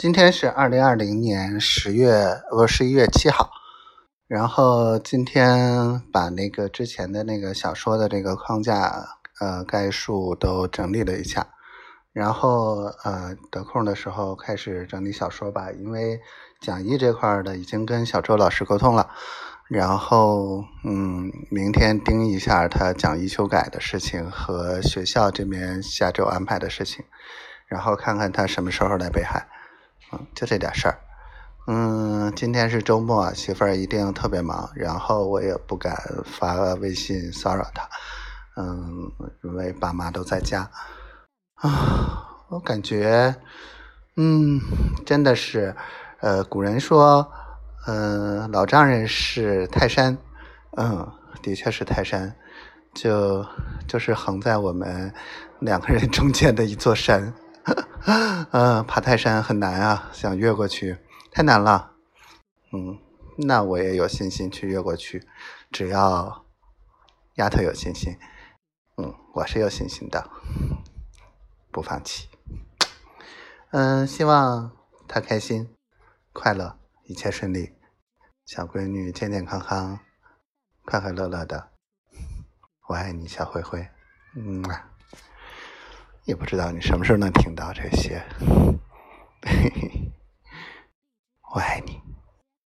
今天是二零二零年十月，不是十一月七号。然后今天把那个之前的那个小说的这个框架，呃，概述都整理了一下。然后呃，得空的时候开始整理小说吧，因为讲义这块的已经跟小周老师沟通了。然后嗯，明天盯一下他讲义修改的事情和学校这边下周安排的事情，然后看看他什么时候来北海。嗯，就这点事儿。嗯，今天是周末，媳妇儿一定特别忙，然后我也不敢发微信骚扰她。嗯，因为爸妈都在家。啊，我感觉，嗯，真的是，呃，古人说，嗯，老丈人是泰山，嗯，的确是泰山，就就是横在我们两个人中间的一座山。嗯，爬泰山很难啊，想越过去太难了。嗯，那我也有信心去越过去，只要丫头有信心。嗯，我是有信心的，不放弃。嗯，希望她开心、快乐，一切顺利，小闺女健健康康、快快乐乐的。我爱你，小灰灰。嗯。也不知道你什么时候能听到这些，嘿嘿我爱你。